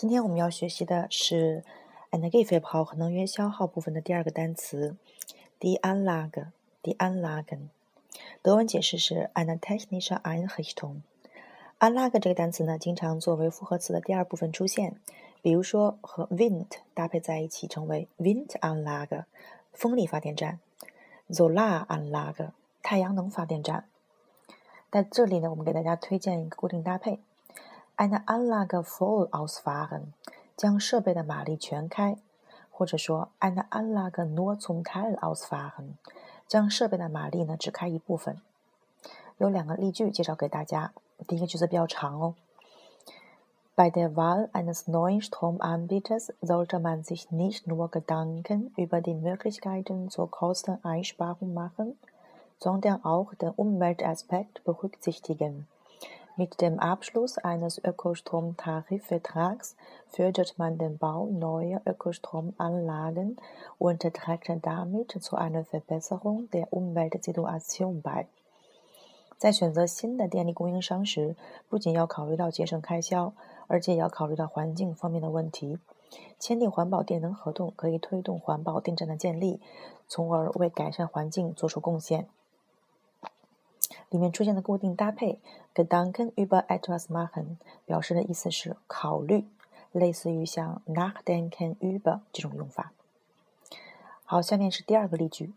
今天我们要学习的是 Energieverbrauch 和能源消耗部分的第二个单词 die Anlage。die Anlagen。德文解释是 eine technische Einrichtung。Anlage 这个单词呢，经常作为复合词的第二部分出现，比如说和 Wind 搭配在一起成为 Windanlage，风力发电站；Solaranlage，太阳能发电站。在这里呢，我们给大家推荐一个固定搭配。Eine Anlage voll ausfahren，将设备的马力全开，或者说 Eine Anlage nur zum Teil ausfahren，将设备的马力呢只开一部分。有两个例句介绍给大家，第一个句子比较长哦。Bei der Wahl eines neuen Stromanbieters sollte man sich nicht nur Gedanken über die Möglichkeiten zur Kosteneinsparung machen, sondern auch den Umweltaspekt berücksichtigen. Mit dem Abschluss eines Ökostromtarifvertrags fördert man den Bau neuer Ökostromanlagen und trägt damit zu einer Verbesserung der Umweltsituation bei. 在选择新的电力供应商时，不仅要考虑到节省开销，而且也要考虑到环境方面的问题。签订环保电能合同可以推动环保电站的建立，从而为改善环境做出贡献。里面出现的固定搭配 Gedanken über etwas machen 表示的意思是考虑，类似于像 nachdenken über 这种用法。好，下面是第二个例句：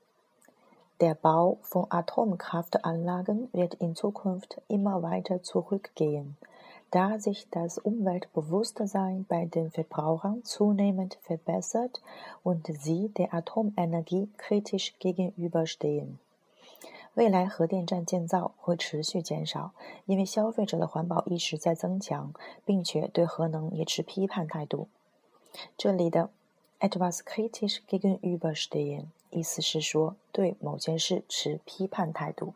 Der Bau von Atomkraftanlagen wird in Zukunft immer weiter zurückgehen, da sich das Umweltbewusstsein bei den Verbrauchern zunehmend verbessert und sie der Atomenergie kritisch gegenüberstehen. 未来核电站建造会持续减少，因为消费者的环保意识在增强，并且对核能也持批判态度。这里的 etwas kritisch gegenüberstehen 意思是说对某件事持批判态度。